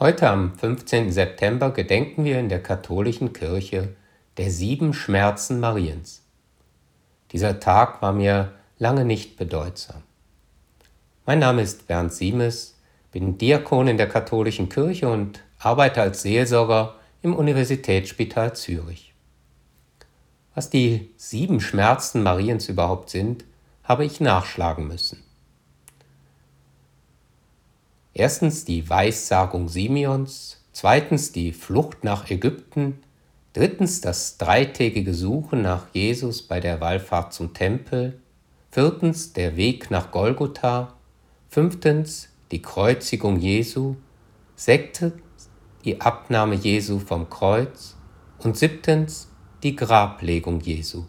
Heute am 15. September gedenken wir in der katholischen Kirche der sieben Schmerzen Mariens. Dieser Tag war mir lange nicht bedeutsam. Mein Name ist Bernd Siemes, bin Diakon in der katholischen Kirche und arbeite als Seelsorger im Universitätsspital Zürich. Was die sieben Schmerzen Mariens überhaupt sind, habe ich nachschlagen müssen. Erstens die Weissagung Simeons, zweitens die Flucht nach Ägypten, drittens das dreitägige Suchen nach Jesus bei der Wallfahrt zum Tempel, viertens der Weg nach Golgotha, fünftens die Kreuzigung Jesu, sechstens die Abnahme Jesu vom Kreuz und siebtens die Grablegung Jesu.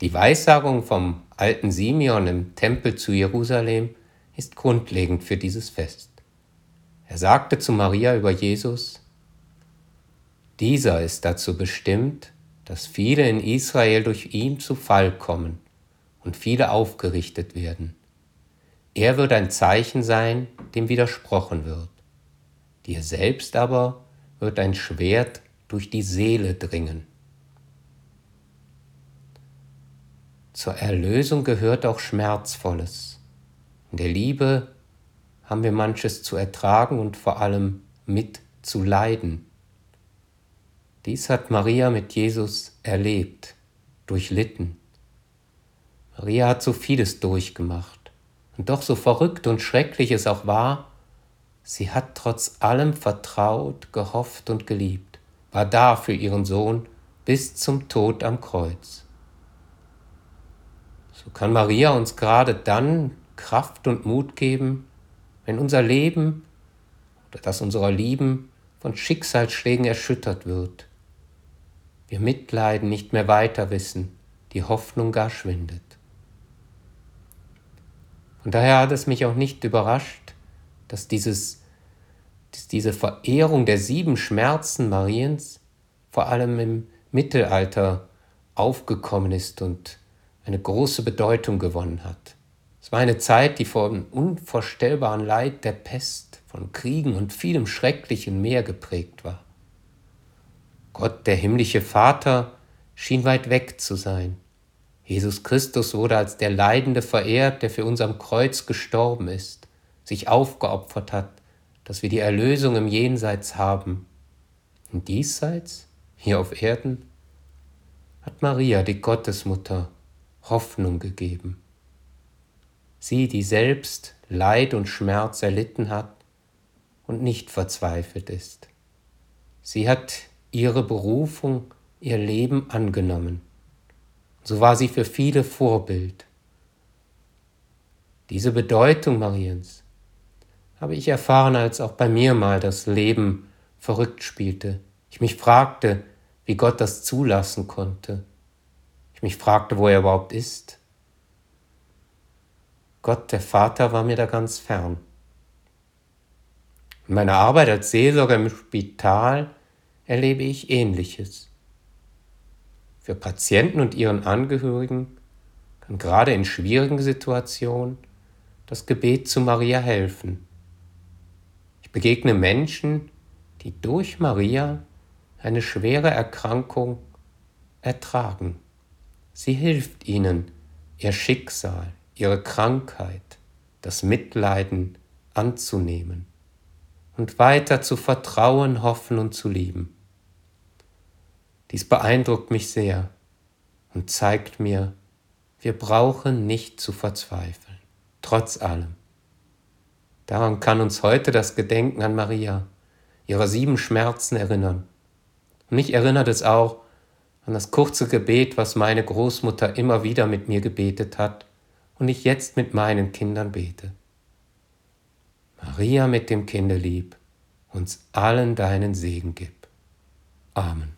Die Weissagung vom alten Simeon im Tempel zu Jerusalem ist grundlegend für dieses Fest. Er sagte zu Maria über Jesus, dieser ist dazu bestimmt, dass viele in Israel durch ihn zu Fall kommen und viele aufgerichtet werden. Er wird ein Zeichen sein, dem widersprochen wird. Dir selbst aber wird ein Schwert durch die Seele dringen. Zur Erlösung gehört auch Schmerzvolles. In der Liebe haben wir manches zu ertragen und vor allem mit zu leiden. Dies hat Maria mit Jesus erlebt, durchlitten. Maria hat so vieles durchgemacht. Und doch so verrückt und schrecklich es auch war, sie hat trotz allem vertraut, gehofft und geliebt, war da für ihren Sohn bis zum Tod am Kreuz. So kann Maria uns gerade dann Kraft und Mut geben, wenn unser Leben oder das unserer Lieben von Schicksalsschlägen erschüttert wird. Wir Mitleiden nicht mehr weiter wissen, die Hoffnung gar schwindet. Und daher hat es mich auch nicht überrascht, dass, dieses, dass diese Verehrung der sieben Schmerzen Mariens vor allem im Mittelalter aufgekommen ist und eine große Bedeutung gewonnen hat. Es war eine Zeit, die vom unvorstellbaren Leid der Pest, von Kriegen und vielem Schrecklichen mehr geprägt war. Gott, der himmlische Vater, schien weit weg zu sein. Jesus Christus wurde als der Leidende verehrt, der für uns am Kreuz gestorben ist, sich aufgeopfert hat, dass wir die Erlösung im Jenseits haben. Und diesseits, hier auf Erden, hat Maria, die Gottesmutter, Hoffnung gegeben sie, die selbst Leid und Schmerz erlitten hat und nicht verzweifelt ist. Sie hat ihre Berufung, ihr Leben angenommen. So war sie für viele Vorbild. Diese Bedeutung Mariens habe ich erfahren, als auch bei mir mal das Leben verrückt spielte. Ich mich fragte, wie Gott das zulassen konnte. Ich mich fragte, wo er überhaupt ist Gott, der Vater, war mir da ganz fern. In meiner Arbeit als Seelsorger im Spital erlebe ich Ähnliches. Für Patienten und ihren Angehörigen kann gerade in schwierigen Situationen das Gebet zu Maria helfen. Ich begegne Menschen, die durch Maria eine schwere Erkrankung ertragen. Sie hilft ihnen, ihr Schicksal, ihre Krankheit, das Mitleiden anzunehmen und weiter zu vertrauen, hoffen und zu lieben. Dies beeindruckt mich sehr und zeigt mir, wir brauchen nicht zu verzweifeln, trotz allem. Daran kann uns heute das Gedenken an Maria, ihrer sieben Schmerzen erinnern. Und mich erinnert es auch an das kurze Gebet, was meine Großmutter immer wieder mit mir gebetet hat, und ich jetzt mit meinen Kindern bete. Maria mit dem Kinderlieb, uns allen deinen Segen gib. Amen.